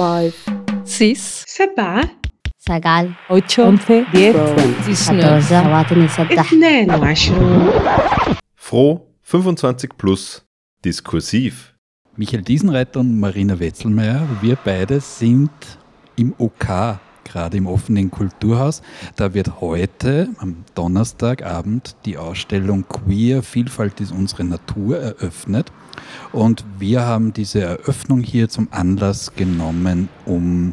5, 6, 7, 8, 8 11, 10, 19, 22. Froh 25 plus. Diskursiv. Michael Diesenreiter und Marina Wetzelmeier, wir beide sind im OK gerade im offenen Kulturhaus. Da wird heute, am Donnerstagabend, die Ausstellung Queer Vielfalt ist unsere Natur eröffnet. Und wir haben diese Eröffnung hier zum Anlass genommen, um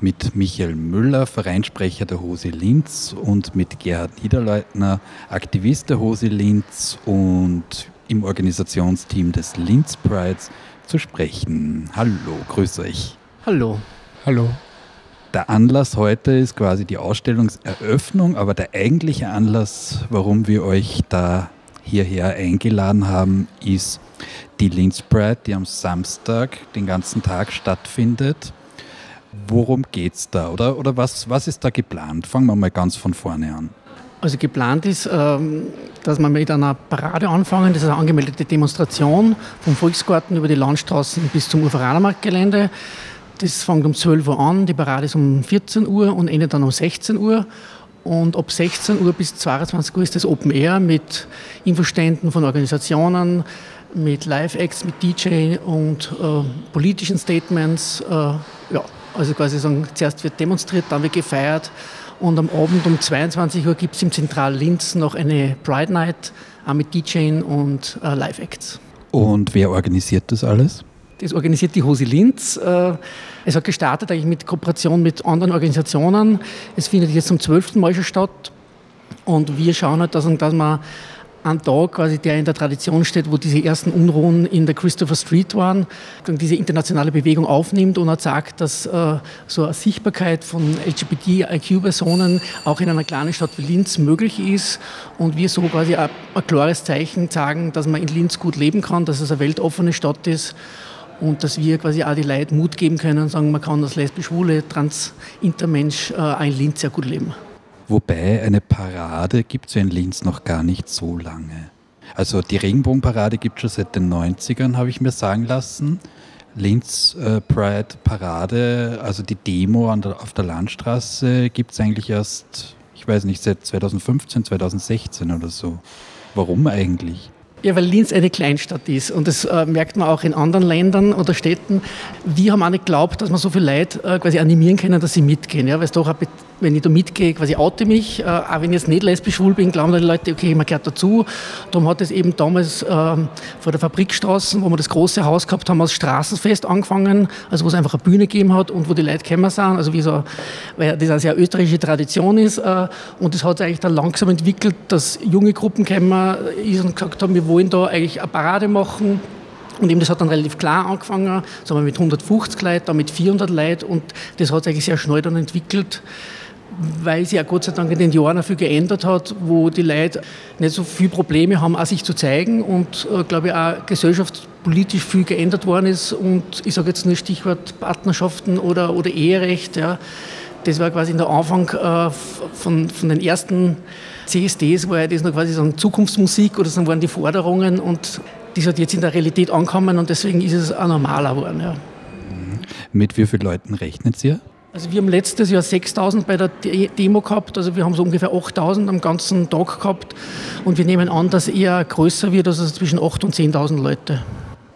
mit Michael Müller, Vereinssprecher der Hose Linz und mit Gerhard Niederleutner, Aktivist der Hose Linz und im Organisationsteam des Linz Prides zu sprechen. Hallo, grüß euch. Hallo. Hallo. Der Anlass heute ist quasi die Ausstellungseröffnung, aber der eigentliche Anlass, warum wir euch da hierher eingeladen haben, ist die Linz die am Samstag den ganzen Tag stattfindet. Worum geht's da? Oder, oder was, was ist da geplant? Fangen wir mal ganz von vorne an. Also geplant ist, ähm, dass wir mit einer Parade anfangen. Das ist eine angemeldete Demonstration vom Volksgarten über die Landstraßen bis zum Uferanermarktgelände. Das fängt um 12 Uhr an, die Parade ist um 14 Uhr und endet dann um 16 Uhr. Und ab 16 Uhr bis 22 Uhr ist das Open Air mit Infoständen von Organisationen, mit Live-Acts, mit DJ und äh, politischen Statements. Äh, ja, also quasi sagen, zuerst wird demonstriert, dann wird gefeiert und am Abend um 22 Uhr gibt es im Zentral Linz noch eine Pride Night, auch mit DJing und äh, Live-Acts. Und wer organisiert das alles? Das organisiert die Hose Linz. Äh, Es hat gestartet eigentlich mit Kooperation mit anderen Organisationen. Es findet jetzt zum zwölften Mal schon statt. Und wir schauen halt, dass, dass man einen Tag, quasi, der in der Tradition steht, wo diese ersten Unruhen in der Christopher Street waren, diese internationale Bewegung aufnimmt und hat sagt, dass äh, so eine Sichtbarkeit von LGBTIQ-Personen auch in einer kleinen Stadt wie Linz möglich ist und wir so quasi ein, ein klares Zeichen sagen, dass man in Linz gut leben kann, dass es eine weltoffene Stadt ist und dass wir quasi auch die Leute Mut geben können und sagen, man kann als lesbisch, schwule, trans, intermensch äh, in Linz sehr gut leben. Wobei eine Parade gibt es ja in Linz noch gar nicht so lange. Also die Regenbogenparade gibt es schon seit den 90ern, habe ich mir sagen lassen. Linz äh, Pride Parade, also die Demo der, auf der Landstraße gibt es eigentlich erst, ich weiß nicht, seit 2015, 2016 oder so. Warum eigentlich? Ja, weil Linz eine Kleinstadt ist und das äh, merkt man auch in anderen Ländern oder Städten. Wir haben auch nicht geglaubt, dass wir so viele Leute äh, quasi animieren können, dass sie mitgehen. Ja? Weil es doch, auch, wenn ich da mitgehe, quasi oute mich, äh, auch wenn ich jetzt nicht lesbisch schwul bin, glauben die Leute, okay, man gehört dazu. Darum hat es eben damals ähm, vor der Fabrikstraße, wo wir das große Haus gehabt haben, als Straßenfest angefangen, also wo es einfach eine Bühne gegeben hat und wo die Leute gekommen sind, also wie so, weil das eine sehr österreichische Tradition ist. Äh, und das hat sich eigentlich dann langsam entwickelt, dass junge Gruppen gekommen ist und gesagt haben, wir wollen da eigentlich eine Parade machen. Und eben das hat dann relativ klar angefangen, sagen wir mit 150 Leuten, dann mit 400 Leuten und das hat sich eigentlich sehr schnell dann entwickelt, weil sich ja Gott sei Dank in den Jahren auch viel geändert hat, wo die Leute nicht so viele Probleme haben, auch sich zu zeigen und äh, glaube ich auch gesellschaftspolitisch viel geändert worden ist und ich sage jetzt nur Stichwort Partnerschaften oder, oder Eherecht, ja. Das war quasi der Anfang äh, von, von den ersten CSDs, war ja das noch quasi so Zukunftsmusik oder so waren die Forderungen und das hat jetzt in der Realität angekommen und deswegen ist es auch normaler geworden. Ja. Mit wie vielen Leuten rechnet ihr? Also wir haben letztes Jahr 6000 bei der De- Demo gehabt, also wir haben so ungefähr 8000 am ganzen Tag gehabt und wir nehmen an, dass eher größer wird, also zwischen 8 und 10.000 Leute.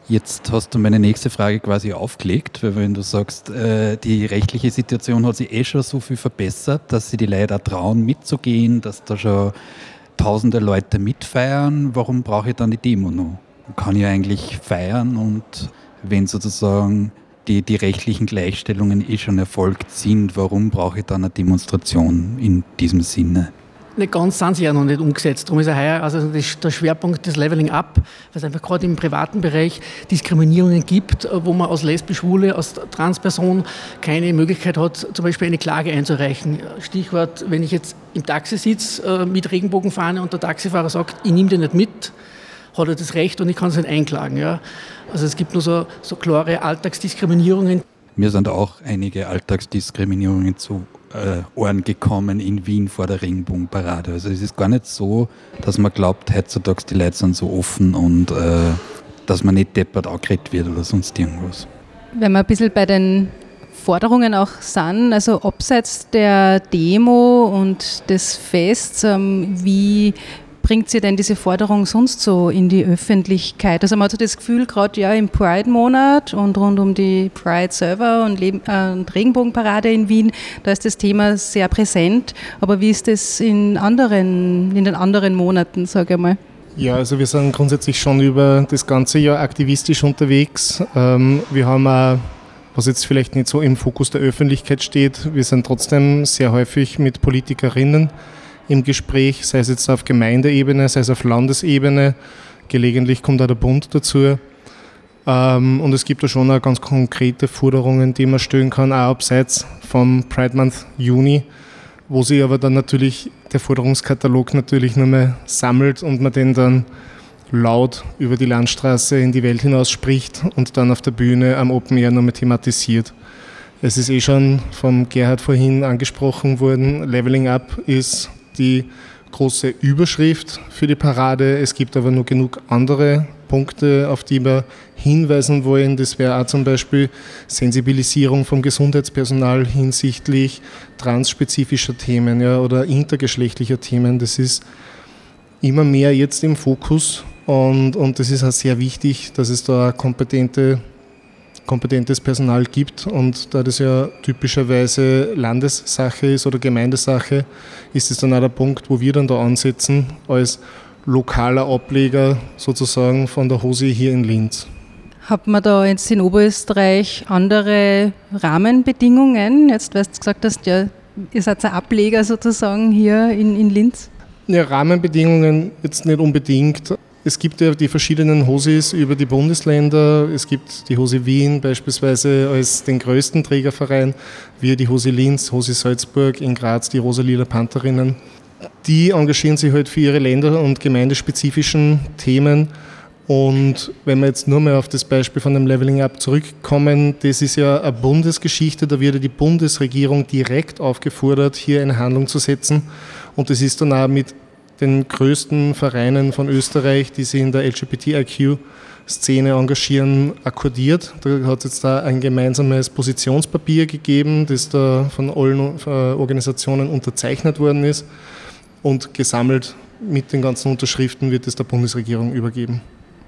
Jetzt hast du meine nächste Frage quasi aufgelegt, weil wenn du sagst, äh, die rechtliche Situation hat sich eh schon so viel verbessert, dass sie die Leute auch trauen mitzugehen, dass da schon tausende Leute mitfeiern, warum brauche ich dann die Demo noch? Kann ich eigentlich feiern und wenn sozusagen die, die rechtlichen Gleichstellungen eh schon erfolgt sind, warum brauche ich dann eine Demonstration in diesem Sinne? Nicht ganz sind sie ja noch nicht umgesetzt. Darum ist ja heuer also der Schwerpunkt des Leveling Up, weil es einfach gerade im privaten Bereich Diskriminierungen gibt, wo man als lesbisch, schwule, als Transperson keine Möglichkeit hat, zum Beispiel eine Klage einzureichen. Stichwort, wenn ich jetzt im Taxi sitze äh, mit Regenbogenfahne und der Taxifahrer sagt, ich nehme den nicht mit, hat er das Recht und ich kann es nicht einklagen. Ja. Also es gibt nur so, so klare Alltagsdiskriminierungen. Mir sind auch einige Alltagsdiskriminierungen zu äh, Ohren gekommen in Wien vor der Regenbogenparade. Also es ist gar nicht so, dass man glaubt, heutzutage die Leute sind so offen und äh, dass man nicht deppert angeredet wird oder sonst irgendwas. Wenn wir ein bisschen bei den Forderungen auch sind, also abseits der Demo und des Fests, ähm, wie bringt sie denn diese Forderung sonst so in die Öffentlichkeit? Also man hat so das Gefühl, gerade ja im Pride-Monat und rund um die Pride-Server und, äh, und, Regenbogenparade in Wien, da ist das Thema sehr präsent. Aber wie ist das in, anderen, in den anderen Monaten, sage ich mal? Ja, also wir sind grundsätzlich schon über das ganze Jahr aktivistisch unterwegs. Ähm, wir haben auch, was jetzt vielleicht nicht so im Fokus der Öffentlichkeit steht, wir sind trotzdem sehr häufig mit Politikerinnen im Gespräch, sei es jetzt auf Gemeindeebene, sei es auf Landesebene. Gelegentlich kommt auch der Bund dazu. Ähm, und es gibt da schon auch ganz konkrete Forderungen, die man stellen kann, auch abseits vom Pride Month Juni, wo sich aber dann natürlich der Forderungskatalog natürlich nur mehr sammelt und man den dann laut über die Landstraße in die Welt hinaus spricht und dann auf der Bühne am Open Air nochmal thematisiert. Es ist eh schon vom Gerhard vorhin angesprochen worden, Leveling Up ist die große Überschrift für die Parade. Es gibt aber nur genug andere Punkte, auf die wir hinweisen wollen. Das wäre auch zum Beispiel Sensibilisierung vom Gesundheitspersonal hinsichtlich transspezifischer Themen ja, oder intergeschlechtlicher Themen. Das ist immer mehr jetzt im Fokus und, und das ist auch sehr wichtig, dass es da kompetente kompetentes Personal gibt. Und da das ja typischerweise Landessache ist oder Gemeindesache, ist es dann auch der Punkt, wo wir dann da ansetzen als lokaler Ableger sozusagen von der Hose hier in Linz. Hat man da jetzt in Oberösterreich andere Rahmenbedingungen? Jetzt, weil du gesagt hast, ja, ihr seid ein Ableger sozusagen hier in, in Linz. Ja, Rahmenbedingungen jetzt nicht unbedingt. Es gibt ja die verschiedenen Hosis über die Bundesländer. Es gibt die Hose Wien beispielsweise als den größten Trägerverein, wir die Hose Linz, Hose Salzburg, in Graz die Rosalila Pantherinnen. Die engagieren sich halt für ihre Länder- und gemeindespezifischen Themen. Und wenn wir jetzt nur mal auf das Beispiel von dem Leveling Up zurückkommen, das ist ja eine Bundesgeschichte, da wird ja die Bundesregierung direkt aufgefordert, hier eine Handlung zu setzen. Und das ist dann auch mit den größten Vereinen von Österreich, die sich in der LGBTIQ-Szene engagieren, akkordiert. Da hat es jetzt da ein gemeinsames Positionspapier gegeben, das da von allen äh, Organisationen unterzeichnet worden ist und gesammelt mit den ganzen Unterschriften wird es der Bundesregierung übergeben.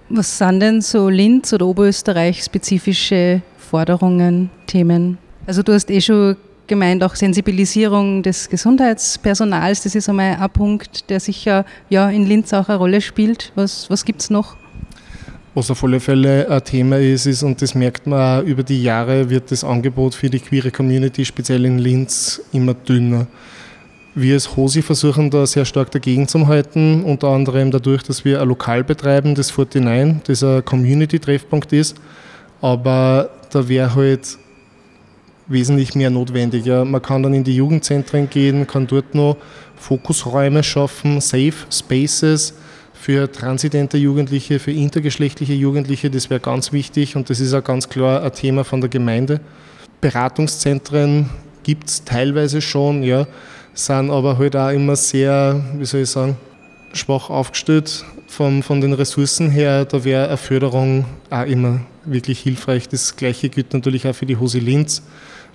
Was sind denn so Linz- oder Oberösterreich spezifische Forderungen, Themen? Also du hast eh schon gemeint, auch Sensibilisierung des Gesundheitspersonals. Das ist einmal ein Punkt, der sicher ja, in Linz auch eine Rolle spielt. Was, was gibt es noch? Was auf alle Fälle ein Thema ist, ist, und das merkt man auch über die Jahre, wird das Angebot für die queere Community, speziell in Linz, immer dünner. Wir als HOSI versuchen da sehr stark dagegen zu halten, unter anderem dadurch, dass wir ein Lokal betreiben, das 49, das ein Community-Treffpunkt ist. Aber da wäre halt wesentlich mehr notwendig. Ja. Man kann dann in die Jugendzentren gehen, kann dort noch Fokusräume schaffen, Safe Spaces für transidente Jugendliche, für intergeschlechtliche Jugendliche. Das wäre ganz wichtig und das ist auch ganz klar ein Thema von der Gemeinde. Beratungszentren gibt es teilweise schon, ja, sind aber halt auch immer sehr, wie soll ich sagen, schwach aufgestellt von, von den Ressourcen her. Da wäre eine Förderung auch immer wirklich hilfreich. Das Gleiche gilt natürlich auch für die Hose Linz.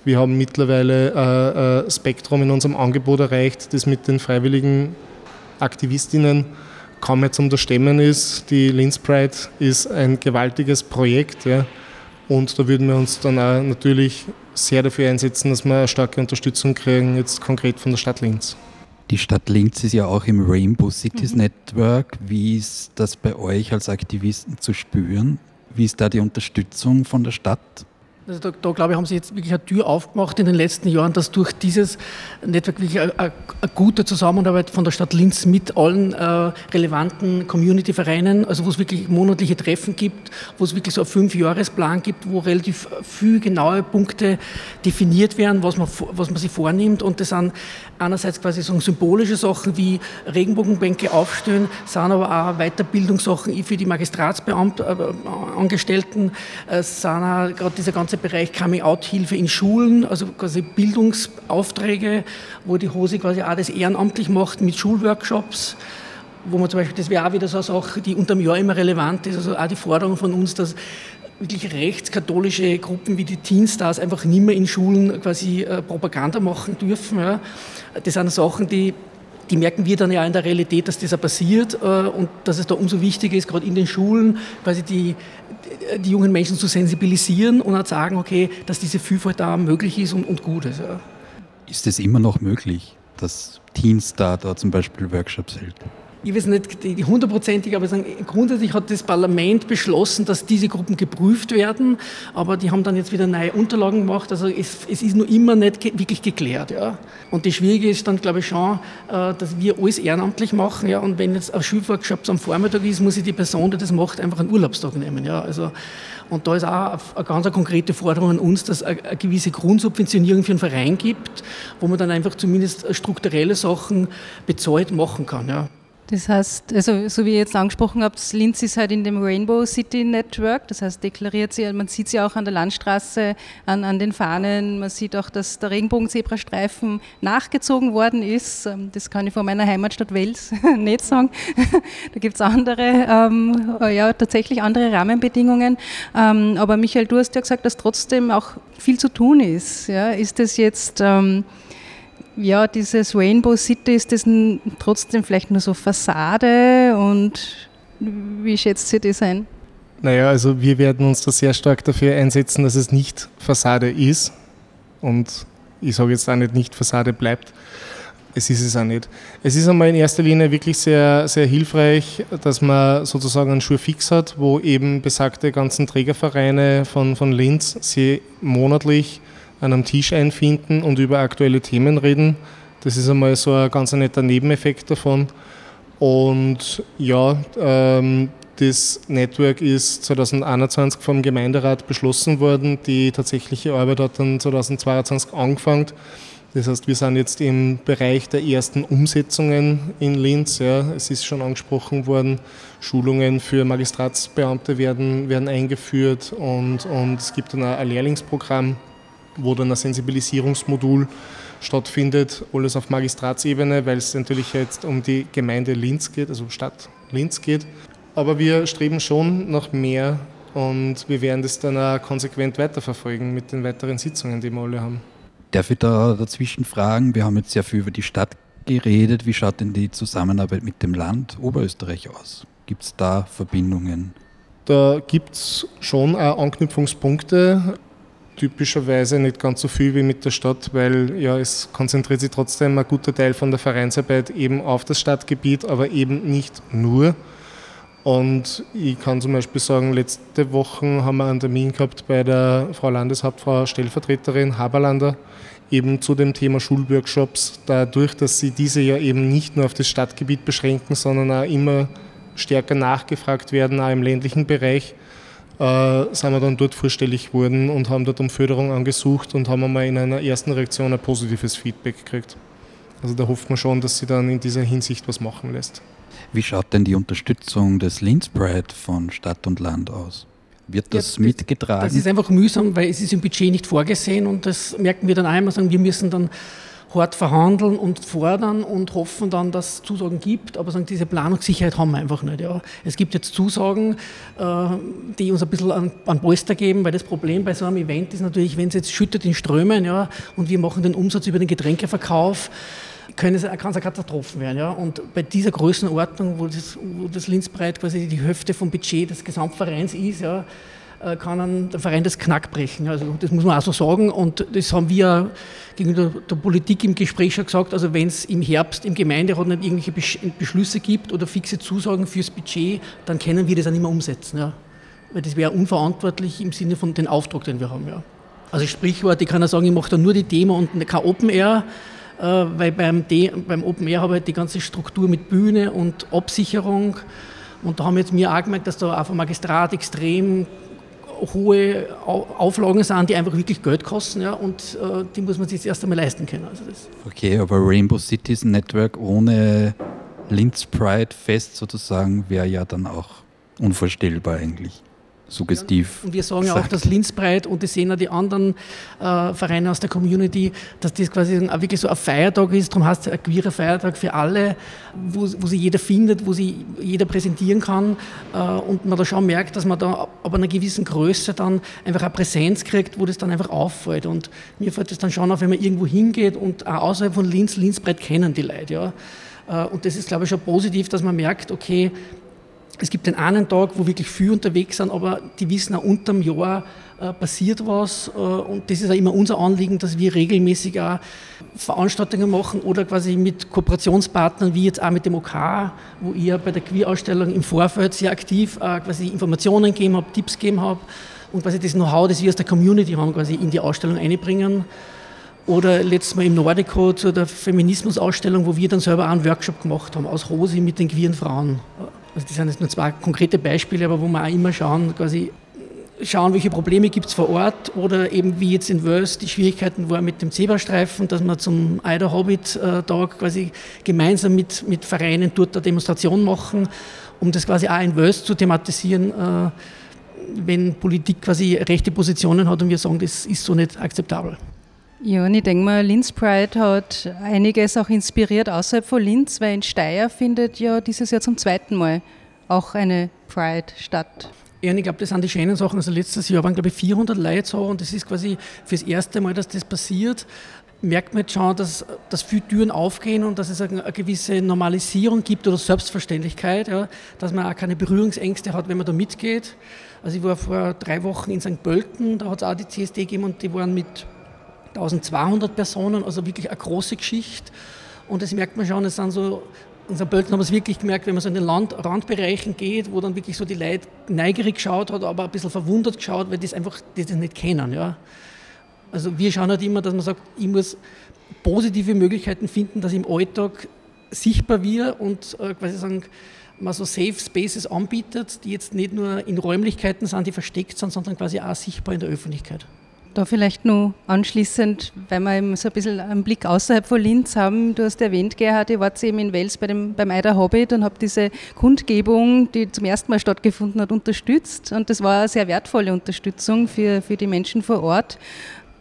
Wir haben mittlerweile äh, ein Spektrum in unserem Angebot erreicht, das mit den freiwilligen Aktivistinnen kaum mehr zum Unterstemmen ist. Die Linz Pride ist ein gewaltiges Projekt. Ja. Und da würden wir uns dann auch natürlich sehr dafür einsetzen, dass wir eine starke Unterstützung kriegen, jetzt konkret von der Stadt Linz. Die Stadt Linz ist ja auch im Rainbow Cities mhm. Network. Wie ist das bei euch als Aktivisten zu spüren? Wie ist da die Unterstützung von der Stadt? Also da, da, glaube ich, haben Sie jetzt wirklich eine Tür aufgemacht in den letzten Jahren, dass durch dieses Netzwerk wirklich eine, eine, gute Zusammenarbeit von der Stadt Linz mit allen äh, relevanten Community-Vereinen, also wo es wirklich monatliche Treffen gibt, wo es wirklich so einen Fünfjahresplan gibt, wo relativ viele genaue Punkte definiert werden, was man, was man sich vornimmt. Und das sind einerseits quasi so symbolische Sachen wie Regenbogenbänke aufstellen, sind aber auch Weiterbildungssachen für die Magistratsbeamten, äh, sind auch gerade dieser ganze Bereich Coming-out-Hilfe in Schulen, also quasi Bildungsaufträge, wo die Hose quasi auch das ehrenamtlich macht mit Schulworkshops wo man zum Beispiel, das wäre auch wieder so eine Sache, die unterm Jahr immer relevant ist, also auch die Forderung von uns, dass wirklich rechtskatholische Gruppen wie die Teen Stars einfach nicht mehr in Schulen quasi äh, Propaganda machen dürfen. Ja. Das sind Sachen, die, die merken wir dann ja in der Realität, dass das ja passiert äh, und dass es da umso wichtiger ist, gerade in den Schulen quasi die, die jungen Menschen zu sensibilisieren und zu sagen, okay, dass diese Vielfalt da möglich ist und, und gut ist. Ja. Ist es immer noch möglich, dass Teen Star da zum Beispiel Workshops hält? Ich weiß nicht hundertprozentig, aber sagen, grundsätzlich hat das Parlament beschlossen, dass diese Gruppen geprüft werden, aber die haben dann jetzt wieder neue Unterlagen gemacht. Also es, es ist nur immer nicht ge wirklich geklärt. Ja. Und das Schwierige ist dann, glaube ich, schon, äh, dass wir alles ehrenamtlich machen. Ja. Und wenn jetzt ein Schulworkshop am Vormittag ist, muss sich die Person, die das macht, einfach einen Urlaubstag nehmen. Ja. Also, und da ist auch eine ganz konkrete Forderung an uns, dass es eine gewisse Grundsubventionierung für einen Verein gibt, wo man dann einfach zumindest strukturelle Sachen bezahlt machen kann. Ja. Das heißt, also so wie ihr jetzt angesprochen habt, Linz ist halt in dem Rainbow City Network, das heißt deklariert sie, man sieht sie auch an der Landstraße, an, an den Fahnen, man sieht auch, dass der Regenbogenzebrastreifen nachgezogen worden ist. Ähm, das kann ich von meiner Heimatstadt Wels nicht sagen. da gibt es andere, ähm, ja tatsächlich andere Rahmenbedingungen. Ähm, aber Michael, du hast ja gesagt, dass trotzdem auch viel zu tun ist. Ja? Ist das jetzt... Ähm, ja, dieses Rainbow City ist das trotzdem vielleicht nur so Fassade und wie schätzt ihr das ein? Naja, also wir werden uns da sehr stark dafür einsetzen, dass es nicht Fassade ist und ich sage jetzt auch nicht, nicht Fassade bleibt. Es ist es auch nicht. Es ist einmal in erster Linie wirklich sehr, sehr hilfreich, dass man sozusagen einen Schuh fix hat, wo eben besagte ganzen Trägervereine von, von Linz sie monatlich an einem Tisch einfinden und über aktuelle Themen reden. Das ist einmal so ein ganz netter Nebeneffekt davon. Und ja, ähm, das Network ist 2021 vom Gemeinderat beschlossen worden. Die tatsächliche Arbeit hat dann 2022 angefangen. Das heißt, wir sind jetzt im Bereich der ersten Umsetzungen in Linz. Ja. Es ist schon angesprochen worden, Schulungen für Magistratsbeamte werden, werden eingeführt und, und es gibt dann auch ein Lehrlingsprogramm wo dann ein Sensibilisierungsmodul stattfindet, alles auf Magistratsebene, weil es natürlich jetzt um die Gemeinde Linz geht, also Stadt Linz geht. Aber wir streben schon nach mehr und wir werden das dann auch konsequent weiterverfolgen mit den weiteren Sitzungen, die wir alle haben. Darf ich da dazwischen fragen? Wir haben jetzt sehr viel über die Stadt geredet. Wie schaut denn die Zusammenarbeit mit dem Land Oberösterreich aus? Gibt es da Verbindungen? Da gibt es schon auch Anknüpfungspunkte typischerweise nicht ganz so viel wie mit der Stadt, weil ja, es konzentriert sich trotzdem ein guter Teil von der Vereinsarbeit eben auf das Stadtgebiet, aber eben nicht nur. Und ich kann zum Beispiel sagen, letzte Woche haben wir einen Termin gehabt bei der Frau Landeshauptfrau Stellvertreterin Haberlander eben zu dem Thema Schulworkshops, dadurch, dass sie diese ja eben nicht nur auf das Stadtgebiet beschränken, sondern auch immer stärker nachgefragt werden, auch im ländlichen Bereich äh, sind wir dann dort vorstellig geworden und haben dort um Förderung angesucht und haben einmal in einer ersten Reaktion ein positives Feedback gekriegt. Also da hofft man schon, dass sie dann in dieser Hinsicht was machen lässt. Wie schaut denn die Unterstützung des Linz Pride von Stadt und Land aus? Wird das, ja, das mitgetragen? Das ist einfach mühsam, weil es ist im Budget nicht vorgesehen und das merken wir dann einmal, sagen wir müssen dann hart verhandeln und fordern und hoffen dann, dass es Zusagen gibt, aber sagen, diese Planungssicherheit haben wir einfach nicht. Ja. Es gibt jetzt Zusagen, äh, die uns ein bisschen an, an Polster geben, weil das Problem bei so einem Event ist natürlich, wenn es jetzt schüttet in Strömen ja, und wir machen den Umsatz über den Getränkeverkauf, können es, kann es eine Katastrophe werden. Ja? Und bei dieser Größenordnung, wo das, wo das Linzbreit quasi die Hälfte vom Budget des Gesamtvereins ist, ja, kann ein, der Verein das Knack brechen. Also das muss man auch so sagen. Und das haben wir gegenüber der Politik im Gespräch schon gesagt. Also wenn es im Herbst im Gemeinderat nicht irgendwelche Beschlüsse gibt oder fixe Zusagen fürs Budget, dann können wir das auch nicht mehr umsetzen. Ja. Weil das wäre unverantwortlich im Sinne von dem Auftrag, den wir haben. Ja. Also Sprichwort, ich kann ja sagen, ich mache da nur die Demo und kein Open Air, äh, weil beim, De beim Open Air habe ich halt die ganze Struktur mit Bühne und Absicherung. Und da haben jetzt mir auch gemerkt, dass da auch vom Magistrat extrem hohe Auflagen sind, die einfach wirklich Geld kosten ja, und äh, die muss man sich jetzt erst einmal leisten können. Also okay, aber Rainbow Cities Network ohne Linz Pride Fest sozusagen wäre ja dann auch unvorstellbar eigentlich. Suggestiv. Und wir sagen ja auch, dass Linzbreit und sehen auch die anderen äh, Vereine aus der Community, dass das quasi auch wirklich so ein Feiertag ist. Darum heißt es ein queerer Feiertag für alle, wo, wo sich jeder findet, wo sich jeder präsentieren kann. Äh, und man da schon merkt, dass man da ab einer gewissen Größe dann einfach eine Präsenz kriegt, wo das dann einfach auffällt. Und mir fällt das dann schon auf, wenn man irgendwo hingeht und auch außerhalb von Linz, Linzbreit kennen die Leute. Ja. Äh, und das ist, glaube ich, schon positiv, dass man merkt, okay, es gibt den einen Tag, wo wirklich viel unterwegs sind, aber die wissen auch unterm Jahr äh, passiert was äh, und das ist auch immer unser Anliegen, dass wir regelmäßig auch Veranstaltungen machen oder quasi mit Kooperationspartnern wie jetzt auch mit dem OK, wo ich ja bei der Queer-Ausstellung im Vorfeld sehr aktiv äh, quasi Informationen gegeben habe, Tipps gegeben habe und quasi das Know-how, das wir aus der Community haben, quasi in die Ausstellung einbringen. Oder letztes Mal im Nordico zu der Feminismus-Ausstellung, wo wir dann selber auch einen Workshop gemacht haben, aus Rosi mit den queeren Frauen. Also das sind jetzt nur zwei konkrete Beispiele, aber wo wir auch immer schauen, quasi schauen, welche Probleme gibt es vor Ort oder eben wie jetzt in Wels die Schwierigkeiten waren mit dem Zebrastreifen, dass wir zum Eider Hobbit-Tag quasi gemeinsam mit, mit Vereinen dort eine Demonstration machen, um das quasi auch in Wels zu thematisieren, äh, wenn Politik quasi rechte Positionen hat und wir sagen, das ist so nicht akzeptabel. Ja, und ich denke mal, Linz Pride hat einiges auch inspiriert außerhalb von Linz, weil in Steyr findet ja dieses Jahr zum zweiten Mal auch eine Pride statt. Ja, und ich glaube, das sind die schönen Sachen. Also letztes Jahr waren, glaube ich, 400 Leute so und das ist quasi fürs erste Mal, dass das passiert. Merkt man jetzt schon, dass, dass viele Türen aufgehen und dass es eine, gewisse Normalisierung gibt oder Selbstverständlichkeit, ja, dass man auch keine Berührungsängste hat, wenn man da mitgeht. Also ich war vor drei Wochen in St. Pölten, da hat es auch die CSD gegeben und die waren mit 1200 Personen, also wirklich eine große Geschichte. Und das merkt man schon, es sind so, in St. Pölten haben wir es wirklich gemerkt, wenn man so in den Land Randbereichen geht, wo dann wirklich so die Leute neugierig geschaut hat, aber ein bisschen verwundert geschaut, weil die es einfach die das nicht kennen. Ja. Also wir schauen halt immer, dass man sagt, ich muss positive Möglichkeiten finden, dass ich im Alltag sichtbar wird und äh, quasi sagen, man so Safe Spaces anbietet, die jetzt nicht nur in Räumlichkeiten sind, die versteckt sind, sondern quasi auch sichtbar in der Öffentlichkeit. Da vielleicht nur anschließend, weil wir eben so ein bisschen einen Blick außerhalb von Linz haben. Du hast erwähnt, Gerhard, ihr wart eben in Wels bei dem, beim Eider Hobbit und habt diese Kundgebung, die zum ersten Mal stattgefunden hat, unterstützt. Und das war eine sehr wertvolle Unterstützung für, für die Menschen vor Ort.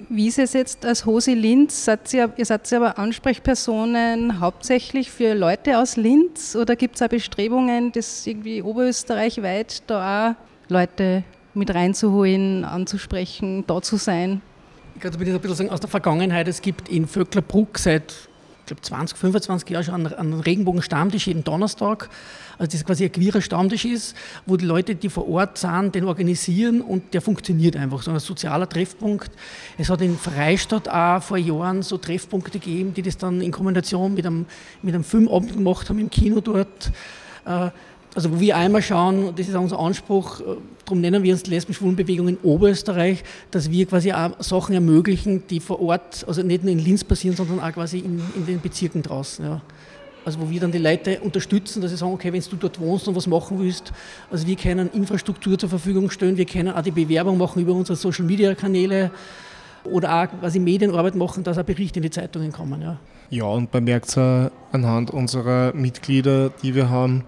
Wie ist es jetzt als Hosi Linz? Seid ihr, ihr seid ihr aber Ansprechpersonen hauptsächlich für Leute aus Linz oder gibt es auch Bestrebungen, das irgendwie oberösterreichweit da auch Leute mit reinzuholen, anzusprechen, da zu sein? Ich kann ein bisschen sagen, aus der Vergangenheit, es gibt in Vöcklerbruck seit ich glaube 20, 25 Jahren schon einen, Regenbogen-Stammtisch jeden Donnerstag, also das quasi ein queerer Stammtisch ist, wo die Leute, die vor Ort sind, den organisieren und der funktioniert einfach, so ein sozialer Treffpunkt. Es hat in Freistadt auch vor Jahren so Treffpunkte gegeben, die das dann in Kombination mit einem, mit einem Filmabend gemacht haben im Kino dort. Also wo wir einmal schauen, das ist auch unser Anspruch, äh, darum nennen wir uns die Lesben-Schwulen-Bewegung in Oberösterreich, dass wir quasi auch Sachen ermöglichen, die vor Ort, also nicht nur in Linz passieren, sondern auch quasi in, in den Bezirken draußen. Ja. Also wo wir dann die Leute unterstützen, dass sie sagen, okay, wenn du dort wohnst und was machen willst, also wir können Infrastruktur zur Verfügung stellen, wir können auch die Bewerbung machen über unsere Social-Media-Kanäle oder auch quasi Medienarbeit machen, dass auch Berichte in die Zeitungen kommen. Ja, ja und man merkt es anhand unserer Mitglieder, die wir haben,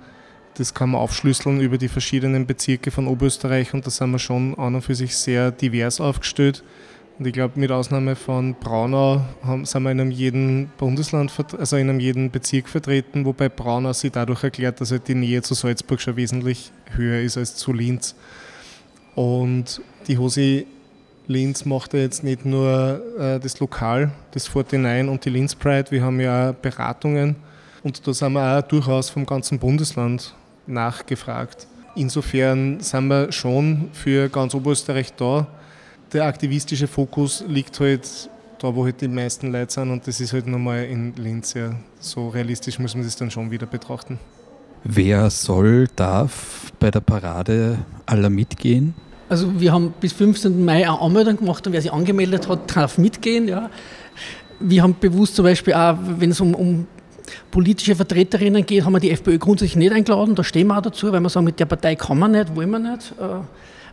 das kann man aufschlüsseln über die verschiedenen Bezirke von Oberösterreich und da sind wir schon an und für sich sehr divers aufgestellt. Und ich glaube, mit Ausnahme von Braunau haben, sind wir in einem jeden Bundesland, also in einem jeden Bezirk vertreten, wobei Braunau sich dadurch erklärt, dass halt die Nähe zu Salzburg schon wesentlich höher ist als zu Linz. Und die Hosi Linz macht ja jetzt nicht nur äh, das Lokal, das 49 und die Linz Pride, wir haben ja auch Beratungen und da sind wir auch durchaus vom ganzen Bundesland nachgefragt. Insofern sind wir schon für ganz Oberösterreich da. Der aktivistische Fokus liegt halt da, wo halt die meisten Leute sind und das ist halt nochmal in Linz. Ja. So realistisch muss man das dann schon wieder betrachten. Wer soll, darf bei der Parade aller mitgehen? Also wir haben bis 15. Mai eine Anmeldung gemacht und wer sich angemeldet hat, darf mitgehen. Ja. Wir haben bewusst zum Beispiel auch, wenn es um, um politische Vertreterinnen geht, haben wir die FPÖ grundsätzlich nicht eingeladen. Da stehen wir auch dazu, weil wir sagen, mit der Partei kann man nicht, wollen wir nicht. Äh,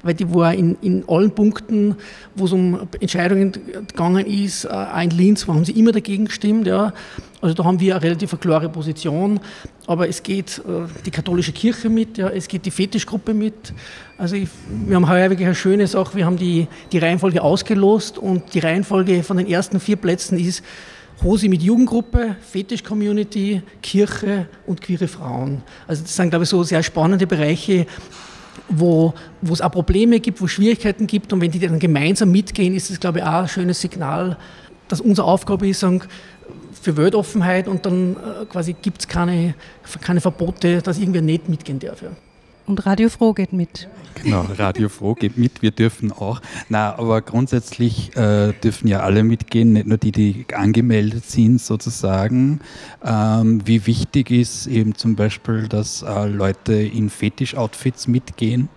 weil die war in, in allen Punkten, wo es um Entscheidungen gegangen ist, äh, auch in Linz, wo haben sie immer dagegen gestimmt. Ja. Also da haben wir eine relativ klare Position, aber es geht äh, die katholische Kirche mit, ja, es geht die Fetischgruppe mit. Also ich, wir haben heuer wirklich eine schöne Sache, wir haben die, die Reihenfolge ausgelost und die Reihenfolge von den ersten vier Plätzen ist Hosi mit Jugendgruppe, Fetisch-Community, Kirche und queere Frauen. Also das sind, glaube ich, so sehr spannende Bereiche, wo, wo es auch Probleme gibt, wo es Schwierigkeiten gibt. Und wenn die dann gemeinsam mitgehen, ist das, glaube ich, auch ein schönes Signal, dass unsere Aufgabe ist, sagen, für Weltoffenheit und dann äh, quasi gibt es keine, keine Verbote, dass irgendwer nicht mitgehen darf. Ja. Und Radio Froh geht mit. Genau, Radio Froh geht mit, wir dürfen auch. Na, aber grundsätzlich äh, dürfen ja alle mitgehen, nicht nur die, die angemeldet sind sozusagen. Ähm, wie wichtig ist eben zum Beispiel, dass äh, Leute in Fetisch-Outfits mitgehen?